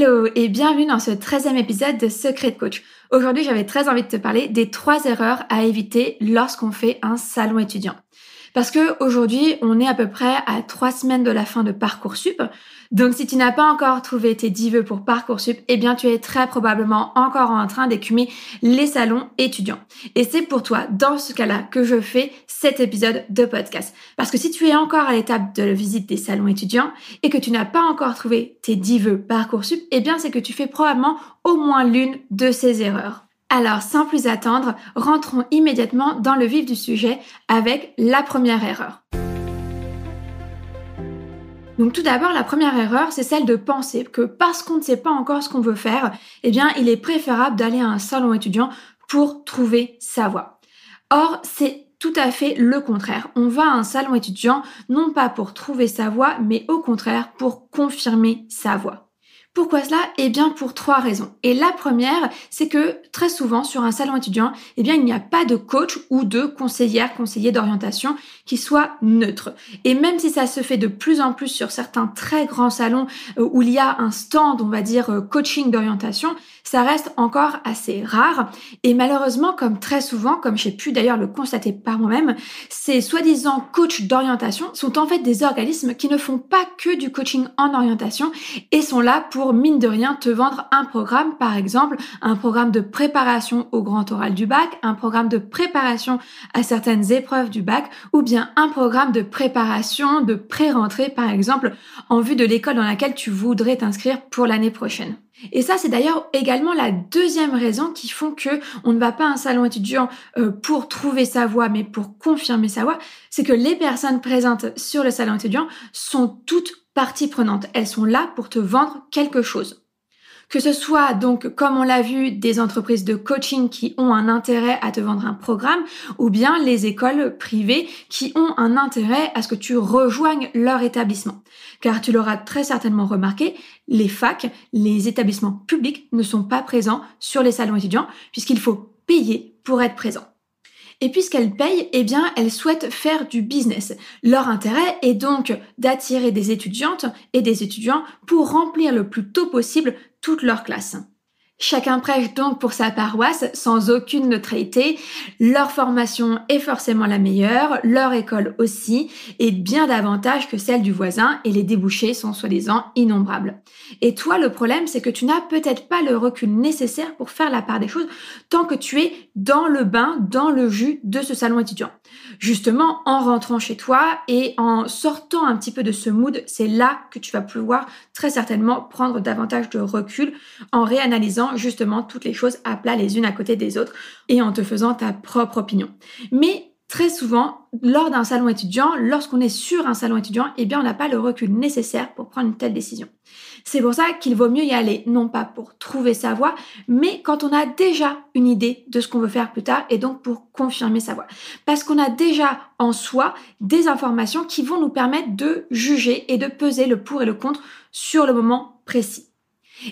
Hello et bienvenue dans ce 13e épisode de Secret Coach. Aujourd'hui, j'avais très envie de te parler des trois erreurs à éviter lorsqu'on fait un salon étudiant. Parce que aujourd'hui, on est à peu près à trois semaines de la fin de Parcoursup. Donc si tu n'as pas encore trouvé tes 10 vœux pour Parcoursup, eh bien tu es très probablement encore en train d'écumer les salons étudiants. Et c'est pour toi, dans ce cas-là, que je fais cet épisode de podcast. Parce que si tu es encore à l'étape de la visite des salons étudiants et que tu n'as pas encore trouvé tes 10 vœux Parcoursup, eh bien c'est que tu fais probablement au moins l'une de ces erreurs. Alors, sans plus attendre, rentrons immédiatement dans le vif du sujet avec la première erreur. Donc tout d'abord, la première erreur, c'est celle de penser que parce qu'on ne sait pas encore ce qu'on veut faire, eh bien, il est préférable d'aller à un salon étudiant pour trouver sa voie. Or, c'est tout à fait le contraire. On va à un salon étudiant non pas pour trouver sa voie, mais au contraire pour confirmer sa voie. Pourquoi cela? Eh bien pour trois raisons. Et la première, c'est que très souvent sur un salon étudiant, eh bien il n'y a pas de coach ou de conseillère, conseiller d'orientation qui soit neutre. Et même si ça se fait de plus en plus sur certains très grands salons euh, où il y a un stand, on va dire euh, coaching d'orientation, ça reste encore assez rare. Et malheureusement, comme très souvent, comme j'ai pu d'ailleurs le constater par moi-même, ces soi-disant coachs d'orientation sont en fait des organismes qui ne font pas que du coaching en orientation et sont là pour mine de rien, te vendre un programme, par exemple, un programme de préparation au grand oral du bac, un programme de préparation à certaines épreuves du bac, ou bien un programme de préparation de pré-rentrée, par exemple, en vue de l'école dans laquelle tu voudrais t'inscrire pour l'année prochaine. Et ça, c'est d'ailleurs également la deuxième raison qui font que on ne va pas à un salon étudiant euh, pour trouver sa voie, mais pour confirmer sa voie. C'est que les personnes présentes sur le salon étudiant sont toutes parties prenantes. Elles sont là pour te vendre quelque chose. Que ce soit donc, comme on l'a vu, des entreprises de coaching qui ont un intérêt à te vendre un programme, ou bien les écoles privées qui ont un intérêt à ce que tu rejoignes leur établissement. Car tu l'auras très certainement remarqué, les facs, les établissements publics ne sont pas présents sur les salons étudiants puisqu'il faut payer pour être présent. Et puisqu'elles payent, eh bien, elles souhaitent faire du business. Leur intérêt est donc d'attirer des étudiantes et des étudiants pour remplir le plus tôt possible toute leur classe. Chacun prêche donc pour sa paroisse sans aucune neutralité. Leur formation est forcément la meilleure, leur école aussi, et bien davantage que celle du voisin, et les débouchés sont soi-disant innombrables. Et toi, le problème, c'est que tu n'as peut-être pas le recul nécessaire pour faire la part des choses tant que tu es dans le bain, dans le jus de ce salon étudiant. Justement, en rentrant chez toi et en sortant un petit peu de ce mood, c'est là que tu vas pouvoir très certainement prendre davantage de recul en réanalysant justement toutes les choses à plat les unes à côté des autres et en te faisant ta propre opinion. Mais très souvent, lors d'un salon étudiant, lorsqu'on est sur un salon étudiant, eh bien, on n'a pas le recul nécessaire pour prendre une telle décision. C'est pour ça qu'il vaut mieux y aller, non pas pour trouver sa voie, mais quand on a déjà une idée de ce qu'on veut faire plus tard et donc pour confirmer sa voie. Parce qu'on a déjà en soi des informations qui vont nous permettre de juger et de peser le pour et le contre sur le moment précis.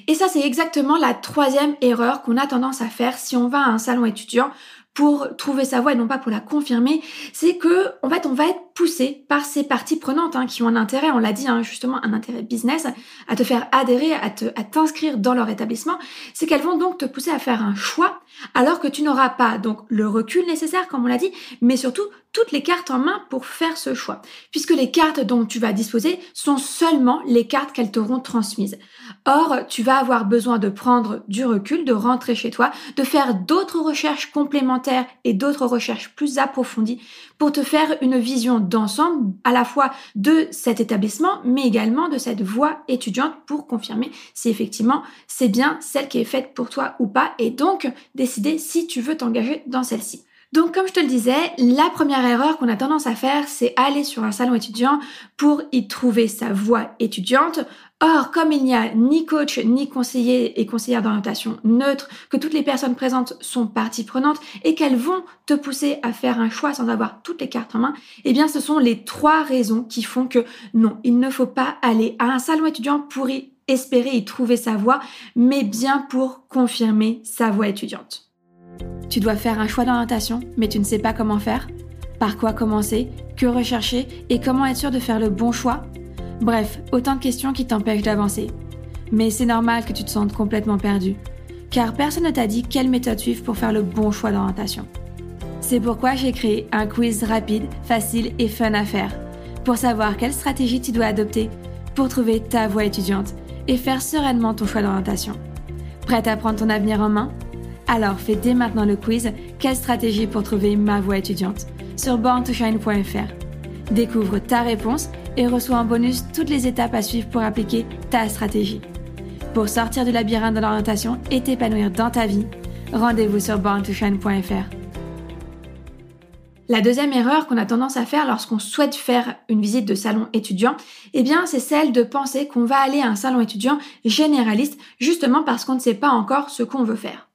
Et ça, c'est exactement la troisième erreur qu'on a tendance à faire si on va à un salon étudiant pour trouver sa voie et non pas pour la confirmer, c'est que en fait on va être poussé par ces parties prenantes hein, qui ont un intérêt, on l'a dit hein, justement un intérêt business, à te faire adhérer, à te, à t'inscrire dans leur établissement, c'est qu'elles vont donc te pousser à faire un choix alors que tu n'auras pas donc le recul nécessaire comme on l'a dit, mais surtout toutes les cartes en main pour faire ce choix, puisque les cartes dont tu vas disposer sont seulement les cartes qu'elles t'auront transmises. Or, tu vas avoir besoin de prendre du recul, de rentrer chez toi, de faire d'autres recherches complémentaires et d'autres recherches plus approfondies pour te faire une vision d'ensemble à la fois de cet établissement, mais également de cette voie étudiante pour confirmer si effectivement c'est bien celle qui est faite pour toi ou pas, et donc décider si tu veux t'engager dans celle-ci. Donc comme je te le disais, la première erreur qu'on a tendance à faire, c'est aller sur un salon étudiant pour y trouver sa voie étudiante. Or, comme il n'y a ni coach, ni conseiller et conseillère d'orientation neutre, que toutes les personnes présentes sont partie prenante et qu'elles vont te pousser à faire un choix sans avoir toutes les cartes en main, eh bien ce sont les trois raisons qui font que non, il ne faut pas aller à un salon étudiant pour y espérer y trouver sa voie, mais bien pour confirmer sa voie étudiante. Tu dois faire un choix d'orientation, mais tu ne sais pas comment faire Par quoi commencer Que rechercher Et comment être sûr de faire le bon choix Bref, autant de questions qui t'empêchent d'avancer. Mais c'est normal que tu te sentes complètement perdu, car personne ne t'a dit quelle méthode suivre pour faire le bon choix d'orientation. C'est pourquoi j'ai créé un quiz rapide, facile et fun à faire, pour savoir quelle stratégie tu dois adopter pour trouver ta voie étudiante et faire sereinement ton choix d'orientation. Prête à prendre ton avenir en main? Alors fais dès maintenant le quiz Quelle stratégie pour trouver ma voie étudiante sur borntoshine.fr. Découvre ta réponse et reçois en bonus toutes les étapes à suivre pour appliquer ta stratégie. Pour sortir du labyrinthe de l'orientation et t'épanouir dans ta vie, rendez-vous sur borntoshine.fr. La deuxième erreur qu'on a tendance à faire lorsqu'on souhaite faire une visite de salon étudiant, eh bien, c'est celle de penser qu'on va aller à un salon étudiant généraliste justement parce qu'on ne sait pas encore ce qu'on veut faire.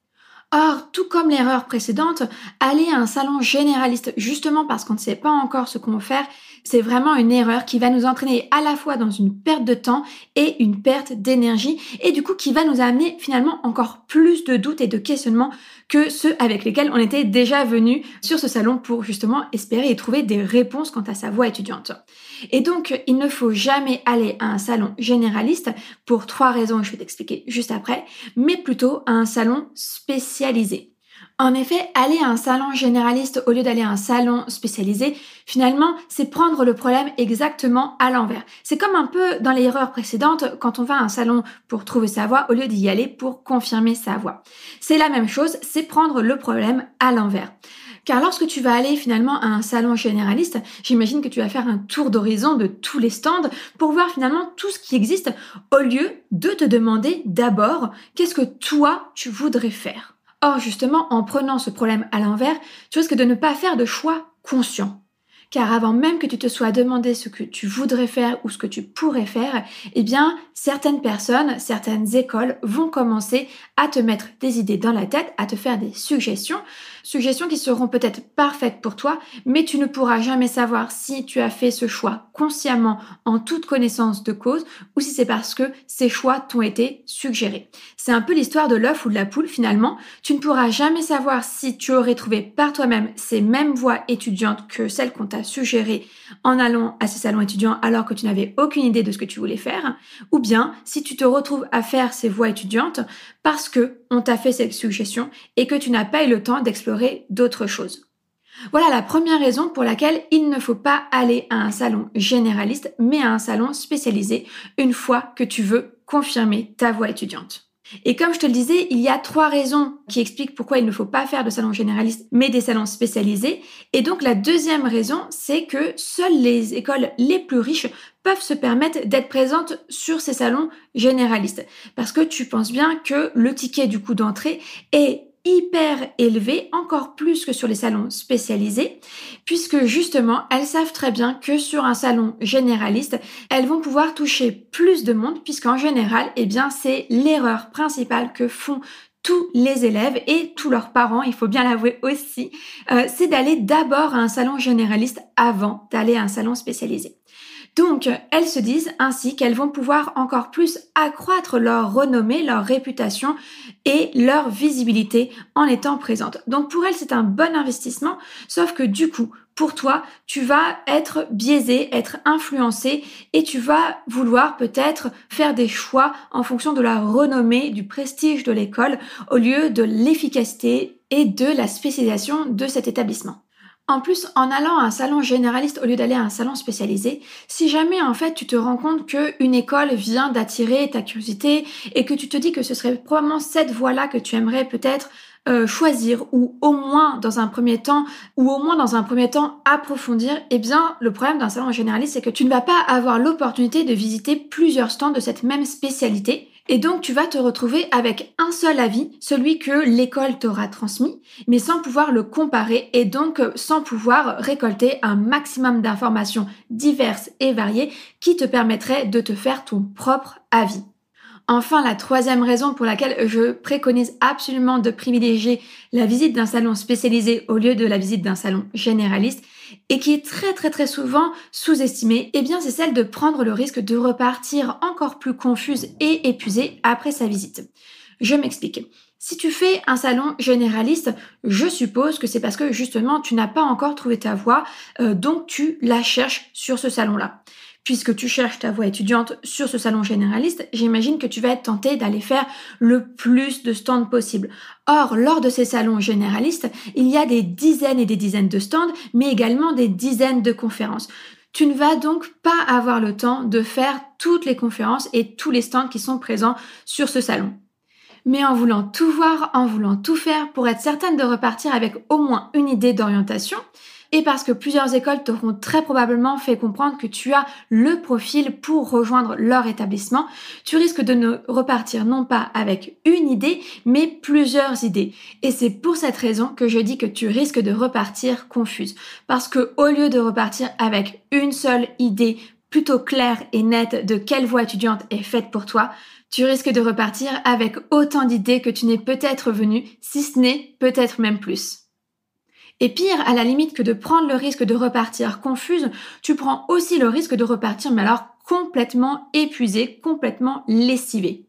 Or, tout comme l'erreur précédente, aller à un salon généraliste justement parce qu'on ne sait pas encore ce qu'on veut faire, c'est vraiment une erreur qui va nous entraîner à la fois dans une perte de temps et une perte d'énergie et du coup qui va nous amener finalement encore plus de doutes et de questionnements que ceux avec lesquels on était déjà venu sur ce salon pour justement espérer y trouver des réponses quant à sa voie étudiante. Et donc, il ne faut jamais aller à un salon généraliste pour trois raisons que je vais t'expliquer juste après, mais plutôt à un salon spécialisé. En effet, aller à un salon généraliste au lieu d'aller à un salon spécialisé, finalement, c'est prendre le problème exactement à l'envers. C'est comme un peu dans l'erreur précédente quand on va à un salon pour trouver sa voie au lieu d'y aller pour confirmer sa voie. C'est la même chose, c'est prendre le problème à l'envers. Car lorsque tu vas aller finalement à un salon généraliste, j'imagine que tu vas faire un tour d'horizon de tous les stands pour voir finalement tout ce qui existe au lieu de te demander d'abord qu'est-ce que toi tu voudrais faire? Or, justement, en prenant ce problème à l'envers, tu risques de ne pas faire de choix conscient. Car avant même que tu te sois demandé ce que tu voudrais faire ou ce que tu pourrais faire, eh bien, certaines personnes, certaines écoles vont commencer à te mettre des idées dans la tête, à te faire des suggestions Suggestions qui seront peut-être parfaites pour toi, mais tu ne pourras jamais savoir si tu as fait ce choix consciemment en toute connaissance de cause ou si c'est parce que ces choix t'ont été suggérés. C'est un peu l'histoire de l'œuf ou de la poule finalement. Tu ne pourras jamais savoir si tu aurais trouvé par toi-même ces mêmes voies étudiantes que celles qu'on t'a suggérées en allant à ces salons étudiants alors que tu n'avais aucune idée de ce que tu voulais faire, ou bien si tu te retrouves à faire ces voies étudiantes parce que on t'a fait cette suggestion et que tu n'as pas eu le temps d'explorer d'autres choses. Voilà la première raison pour laquelle il ne faut pas aller à un salon généraliste, mais à un salon spécialisé une fois que tu veux confirmer ta voie étudiante. Et comme je te le disais, il y a trois raisons qui expliquent pourquoi il ne faut pas faire de salon généraliste, mais des salons spécialisés. Et donc la deuxième raison, c'est que seules les écoles les plus riches peuvent se permettre d'être présentes sur ces salons généralistes. Parce que tu penses bien que le ticket du coup d'entrée est hyper élevée, encore plus que sur les salons spécialisés, puisque justement, elles savent très bien que sur un salon généraliste, elles vont pouvoir toucher plus de monde, puisqu'en général, eh bien, c'est l'erreur principale que font tous les élèves et tous leurs parents, il faut bien l'avouer aussi, euh, c'est d'aller d'abord à un salon généraliste avant d'aller à un salon spécialisé. Donc, elles se disent ainsi qu'elles vont pouvoir encore plus accroître leur renommée, leur réputation et leur visibilité en étant présentes. Donc, pour elles, c'est un bon investissement, sauf que du coup, pour toi, tu vas être biaisé, être influencé et tu vas vouloir peut-être faire des choix en fonction de la renommée, du prestige de l'école au lieu de l'efficacité et de la spécialisation de cet établissement. En plus, en allant à un salon généraliste au lieu d'aller à un salon spécialisé, si jamais en fait tu te rends compte qu'une école vient d'attirer ta curiosité et que tu te dis que ce serait probablement cette voie-là que tu aimerais peut-être euh, choisir ou au moins dans un premier temps ou au moins dans un premier temps approfondir, eh bien le problème d'un salon généraliste c'est que tu ne vas pas avoir l'opportunité de visiter plusieurs stands de cette même spécialité et donc tu vas te retrouver avec un seul avis, celui que l'école t'aura transmis, mais sans pouvoir le comparer et donc sans pouvoir récolter un maximum d'informations diverses et variées qui te permettraient de te faire ton propre avis. Enfin, la troisième raison pour laquelle je préconise absolument de privilégier la visite d'un salon spécialisé au lieu de la visite d'un salon généraliste et qui est très très très souvent sous-estimée, eh bien c'est celle de prendre le risque de repartir encore plus confuse et épuisée après sa visite. Je m'explique. Si tu fais un salon généraliste, je suppose que c'est parce que justement tu n'as pas encore trouvé ta voie, euh, donc tu la cherches sur ce salon-là puisque tu cherches ta voie étudiante sur ce salon généraliste, j'imagine que tu vas être tenté d'aller faire le plus de stands possible. Or, lors de ces salons généralistes, il y a des dizaines et des dizaines de stands, mais également des dizaines de conférences. Tu ne vas donc pas avoir le temps de faire toutes les conférences et tous les stands qui sont présents sur ce salon. Mais en voulant tout voir, en voulant tout faire pour être certaine de repartir avec au moins une idée d'orientation, et parce que plusieurs écoles t'auront très probablement fait comprendre que tu as le profil pour rejoindre leur établissement, tu risques de ne repartir non pas avec une idée, mais plusieurs idées. Et c'est pour cette raison que je dis que tu risques de repartir confuse. Parce que au lieu de repartir avec une seule idée plutôt claire et nette de quelle voie étudiante est faite pour toi, tu risques de repartir avec autant d'idées que tu n'es peut-être venu, si ce n'est peut-être même plus. Et pire, à la limite que de prendre le risque de repartir confuse, tu prends aussi le risque de repartir, mais alors complètement épuisé, complètement lessivé.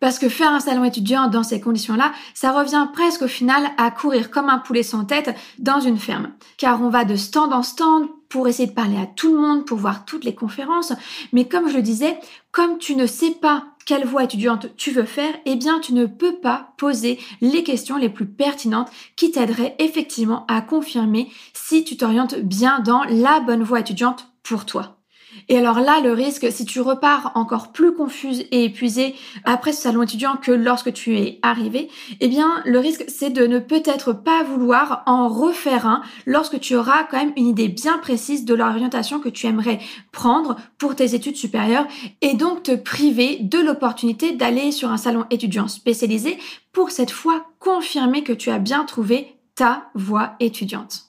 Parce que faire un salon étudiant dans ces conditions-là, ça revient presque au final à courir comme un poulet sans tête dans une ferme. Car on va de stand en stand pour essayer de parler à tout le monde, pour voir toutes les conférences. Mais comme je le disais, comme tu ne sais pas quelle voie étudiante tu veux faire, eh bien tu ne peux pas poser les questions les plus pertinentes qui t'aideraient effectivement à confirmer si tu t'orientes bien dans la bonne voie étudiante pour toi. Et alors là, le risque, si tu repars encore plus confuse et épuisée après ce salon étudiant que lorsque tu es arrivé, eh bien, le risque, c'est de ne peut-être pas vouloir en refaire un lorsque tu auras quand même une idée bien précise de l'orientation que tu aimerais prendre pour tes études supérieures et donc te priver de l'opportunité d'aller sur un salon étudiant spécialisé pour cette fois confirmer que tu as bien trouvé ta voie étudiante.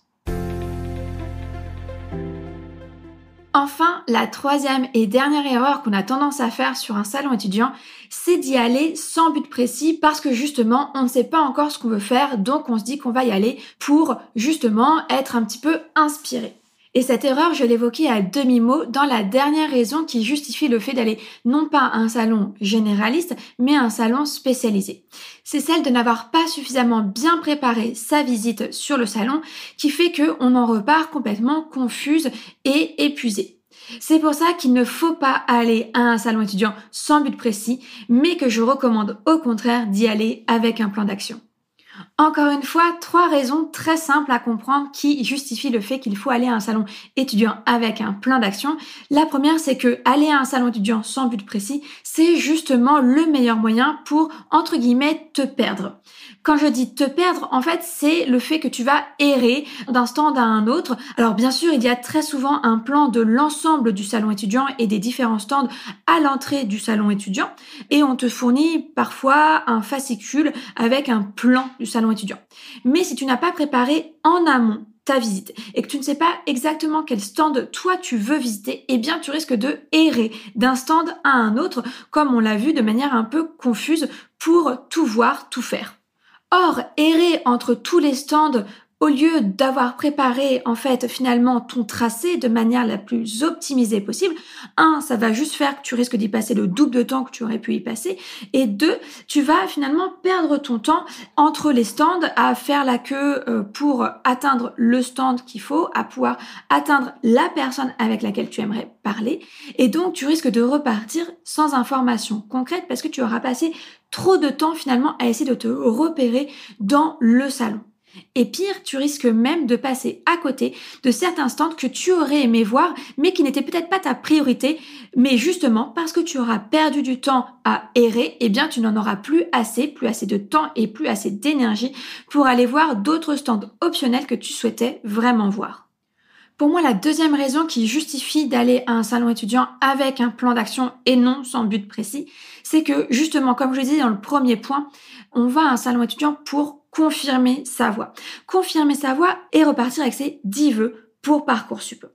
Enfin, la troisième et dernière erreur qu'on a tendance à faire sur un salon étudiant, c'est d'y aller sans but précis parce que justement, on ne sait pas encore ce qu'on veut faire, donc on se dit qu'on va y aller pour justement être un petit peu inspiré. Et cette erreur, je l'évoquais à demi-mot dans la dernière raison qui justifie le fait d'aller non pas à un salon généraliste, mais à un salon spécialisé. C'est celle de n'avoir pas suffisamment bien préparé sa visite sur le salon qui fait qu'on en repart complètement confuse et épuisé. C'est pour ça qu'il ne faut pas aller à un salon étudiant sans but précis, mais que je recommande au contraire d'y aller avec un plan d'action. Encore une fois, trois raisons très simples à comprendre qui justifient le fait qu'il faut aller à un salon étudiant avec un plan d'action. La première, c'est que aller à un salon étudiant sans but précis, c'est justement le meilleur moyen pour, entre guillemets, te perdre. Quand je dis te perdre, en fait, c'est le fait que tu vas errer d'un stand à un autre. Alors bien sûr, il y a très souvent un plan de l'ensemble du salon étudiant et des différents stands à l'entrée du salon étudiant et on te fournit parfois un fascicule avec un plan du salon étudiant. Mais si tu n'as pas préparé en amont ta visite et que tu ne sais pas exactement quel stand toi tu veux visiter, eh bien tu risques de errer d'un stand à un autre comme on l'a vu de manière un peu confuse pour tout voir, tout faire. Or, errer entre tous les stands au lieu d'avoir préparé en fait finalement ton tracé de manière la plus optimisée possible, un, ça va juste faire que tu risques d'y passer le double de temps que tu aurais pu y passer, et deux, tu vas finalement perdre ton temps entre les stands à faire la queue euh, pour atteindre le stand qu'il faut, à pouvoir atteindre la personne avec laquelle tu aimerais parler, et donc tu risques de repartir sans information concrète parce que tu auras passé trop de temps finalement à essayer de te repérer dans le salon. Et pire, tu risques même de passer à côté de certains stands que tu aurais aimé voir, mais qui n'étaient peut-être pas ta priorité, mais justement parce que tu auras perdu du temps à errer, eh bien tu n'en auras plus assez, plus assez de temps et plus assez d'énergie pour aller voir d'autres stands optionnels que tu souhaitais vraiment voir. Pour moi, la deuxième raison qui justifie d'aller à un salon étudiant avec un plan d'action et non sans but précis, c'est que justement, comme je disais dans le premier point, on va à un salon étudiant pour confirmer sa voix. Confirmer sa voix et repartir avec ses 10 vœux pour Parcoursup.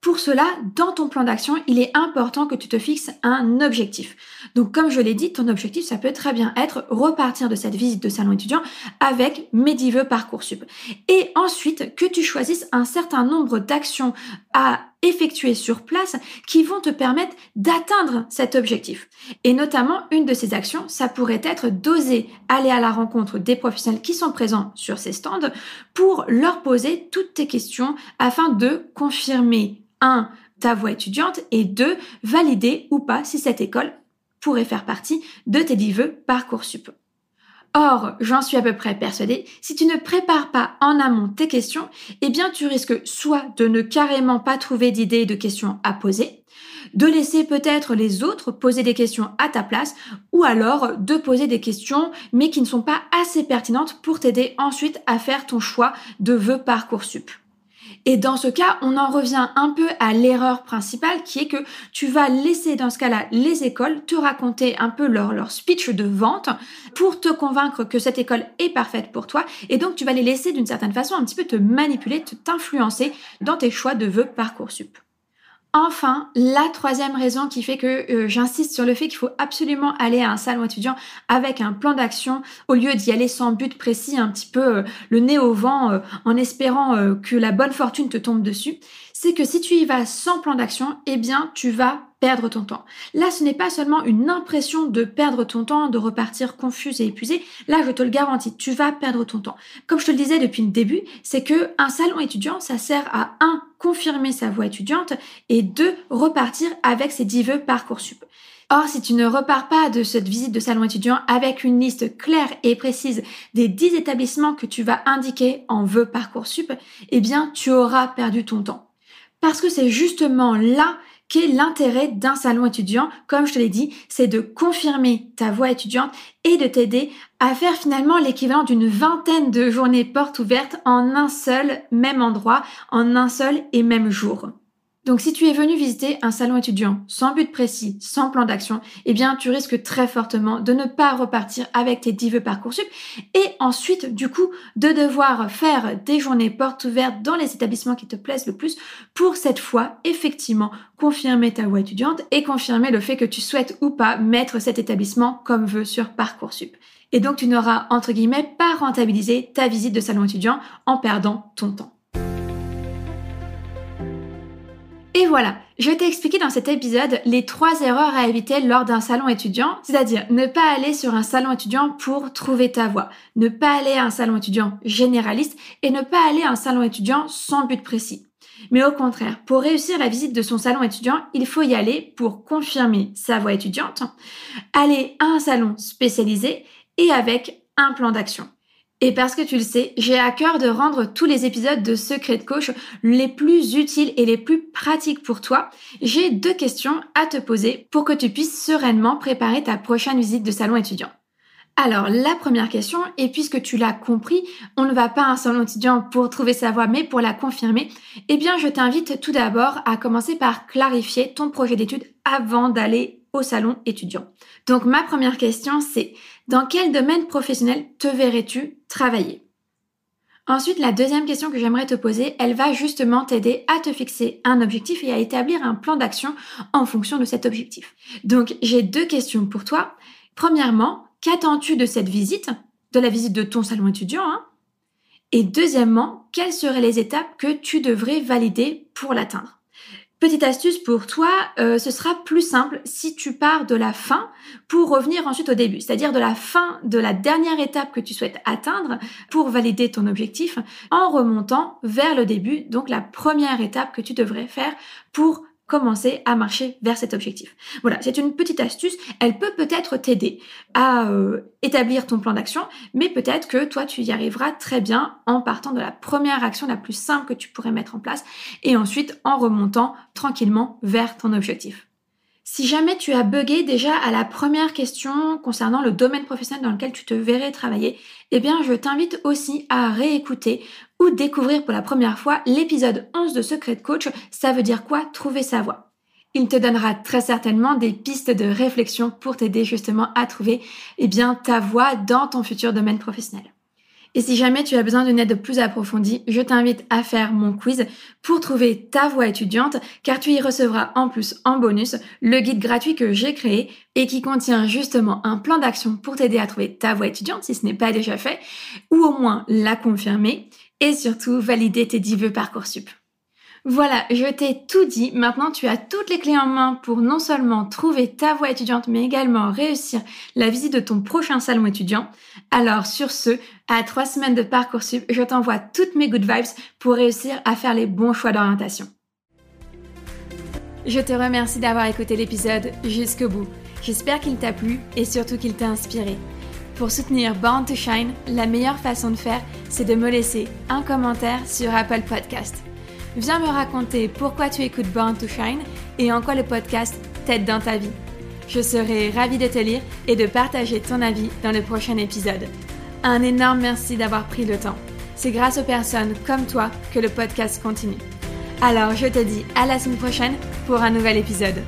Pour cela, dans ton plan d'action, il est important que tu te fixes un objectif. Donc, comme je l'ai dit, ton objectif, ça peut très bien être repartir de cette visite de salon étudiant avec mes 10 vœux Parcoursup. Et ensuite, que tu choisisses un certain nombre d'actions à effectuer sur place qui vont te permettre d'atteindre cet objectif. Et notamment, une de ces actions, ça pourrait être d'oser aller à la rencontre des professionnels qui sont présents sur ces stands pour leur poser toutes tes questions afin de confirmer, un, ta voix étudiante et deux, valider ou pas si cette école pourrait faire partie de tes 10 vœux Parcoursup. Or, j'en suis à peu près persuadée, si tu ne prépares pas en amont tes questions, eh bien tu risques soit de ne carrément pas trouver d'idées de questions à poser, de laisser peut-être les autres poser des questions à ta place, ou alors de poser des questions mais qui ne sont pas assez pertinentes pour t'aider ensuite à faire ton choix de vœux Parcoursup. Et dans ce cas, on en revient un peu à l'erreur principale qui est que tu vas laisser dans ce cas-là les écoles te raconter un peu leur, speech de vente pour te convaincre que cette école est parfaite pour toi. Et donc, tu vas les laisser d'une certaine façon un petit peu te manipuler, t'influencer dans tes choix de vœux Parcoursup. Enfin, la troisième raison qui fait que euh, j'insiste sur le fait qu'il faut absolument aller à un salon étudiant avec un plan d'action au lieu d'y aller sans but précis, un petit peu euh, le nez au vent euh, en espérant que la bonne fortune te tombe dessus, c'est que si tu y vas sans plan d'action, eh bien tu vas perdre ton temps. Là, ce n'est pas seulement une impression de perdre ton temps, de repartir confus et épuisé. Là, je te le garantis, tu vas perdre ton temps. Comme je te le disais depuis le début, c'est que un salon étudiant, ça sert à un confirmer sa voie étudiante et deux repartir avec ses 10 vœux Parcoursup. Or, si tu ne repars pas de cette visite de salon étudiant avec une liste claire et précise des 10 établissements que tu vas indiquer en vœux Parcoursup, eh bien, tu auras perdu ton temps. Parce que c'est justement là qu'est l'intérêt d'un salon étudiant, comme je te l'ai dit, c'est de confirmer ta voie étudiante et de t'aider à faire finalement l'équivalent d'une vingtaine de journées portes ouvertes en un seul même endroit, en un seul et même jour. Donc si tu es venu visiter un salon étudiant sans but précis, sans plan d'action, eh bien tu risques très fortement de ne pas repartir avec tes 10 vœux Parcoursup et ensuite du coup de devoir faire des journées portes ouvertes dans les établissements qui te plaisent le plus pour cette fois effectivement confirmer ta voie étudiante et confirmer le fait que tu souhaites ou pas mettre cet établissement comme vœu sur Parcoursup. Et donc tu n'auras entre guillemets pas rentabilisé ta visite de salon étudiant en perdant ton temps. Voilà, je t'ai expliqué dans cet épisode les trois erreurs à éviter lors d'un salon étudiant, c'est-à-dire ne pas aller sur un salon étudiant pour trouver ta voie, ne pas aller à un salon étudiant généraliste et ne pas aller à un salon étudiant sans but précis. Mais au contraire, pour réussir la visite de son salon étudiant, il faut y aller pour confirmer sa voie étudiante, aller à un salon spécialisé et avec un plan d'action. Et parce que tu le sais, j'ai à cœur de rendre tous les épisodes de Secret de Coach les plus utiles et les plus pratiques pour toi. J'ai deux questions à te poser pour que tu puisses sereinement préparer ta prochaine visite de salon étudiant. Alors, la première question, et puisque tu l'as compris, on ne va pas à un salon étudiant pour trouver sa voie, mais pour la confirmer, eh bien, je t'invite tout d'abord à commencer par clarifier ton projet d'étude avant d'aller au salon étudiant. Donc, ma première question, c'est dans quel domaine professionnel te verrais-tu travailler? Ensuite, la deuxième question que j'aimerais te poser, elle va justement t'aider à te fixer un objectif et à établir un plan d'action en fonction de cet objectif. Donc, j'ai deux questions pour toi. Premièrement, qu'attends-tu de cette visite, de la visite de ton salon étudiant hein? Et deuxièmement, quelles seraient les étapes que tu devrais valider pour l'atteindre? Petite astuce pour toi, euh, ce sera plus simple si tu pars de la fin pour revenir ensuite au début, c'est-à-dire de la fin de la dernière étape que tu souhaites atteindre pour valider ton objectif en remontant vers le début, donc la première étape que tu devrais faire pour commencer à marcher vers cet objectif. Voilà, c'est une petite astuce. Elle peut peut-être t'aider à euh, établir ton plan d'action, mais peut-être que toi, tu y arriveras très bien en partant de la première action la plus simple que tu pourrais mettre en place et ensuite en remontant tranquillement vers ton objectif. Si jamais tu as bugué déjà à la première question concernant le domaine professionnel dans lequel tu te verrais travailler, eh bien je t'invite aussi à réécouter ou découvrir pour la première fois l'épisode 11 de Secret Coach, ça veut dire quoi? Trouver sa voie. Il te donnera très certainement des pistes de réflexion pour t'aider justement à trouver eh bien, ta voie dans ton futur domaine professionnel. Et si jamais tu as besoin d'une aide plus approfondie, je t'invite à faire mon quiz pour trouver ta voie étudiante, car tu y recevras en plus en bonus le guide gratuit que j'ai créé et qui contient justement un plan d'action pour t'aider à trouver ta voie étudiante si ce n'est pas déjà fait, ou au moins la confirmer, et surtout valider tes 10 vœux Parcoursup. Voilà, je t'ai tout dit. Maintenant, tu as toutes les clés en main pour non seulement trouver ta voie étudiante, mais également réussir la visite de ton prochain salon étudiant. Alors, sur ce, à trois semaines de Parcoursup, je t'envoie toutes mes good vibes pour réussir à faire les bons choix d'orientation. Je te remercie d'avoir écouté l'épisode jusqu'au bout. J'espère qu'il t'a plu et surtout qu'il t'a inspiré. Pour soutenir Born to Shine, la meilleure façon de faire, c'est de me laisser un commentaire sur Apple Podcast. Viens me raconter pourquoi tu écoutes Born to Shine et en quoi le podcast t'aide dans ta vie. Je serai ravie de te lire et de partager ton avis dans le prochain épisode. Un énorme merci d'avoir pris le temps. C'est grâce aux personnes comme toi que le podcast continue. Alors je te dis à la semaine prochaine pour un nouvel épisode.